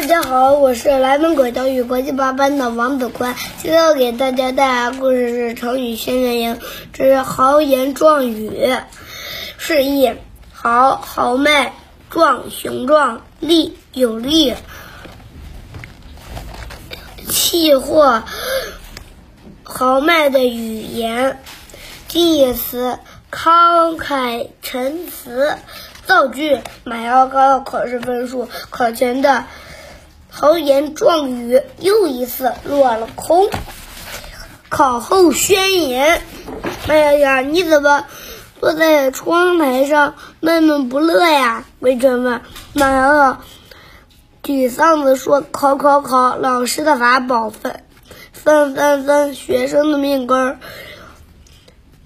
大家好，我是来门口教育国际八班的王子宽。今天要给大家带来的故事是成语训练营之豪言壮语。示意：豪豪迈，壮雄壮，力有力。气或豪迈的语言。近义词：慷慨陈词。造句：马要高考试分数，考前的豪言壮语又一次落了空。考后宣言：马小小，你怎么坐在窗台上闷闷不乐呀？围城问。马小小沮丧地说：“考考考，老师的法宝分分分分，学生的命根儿。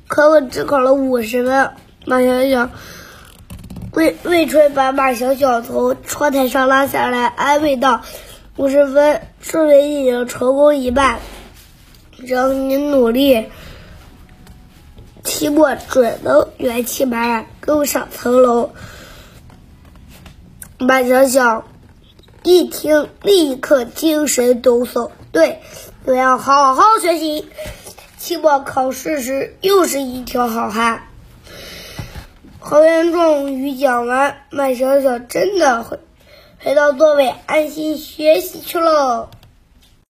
可我只考了五十分。”马小小。魏魏春把马小小从窗台上拉下来，安慰道：“五十分，说明已经成功一半，只要你努力，期末准能元气满满，更上层楼。”马小小一听，立刻精神抖擞，对，我要好好学习，期末考试时又是一条好汉。豪言壮语讲完，麦小小真的回回到座位，安心学习去喽。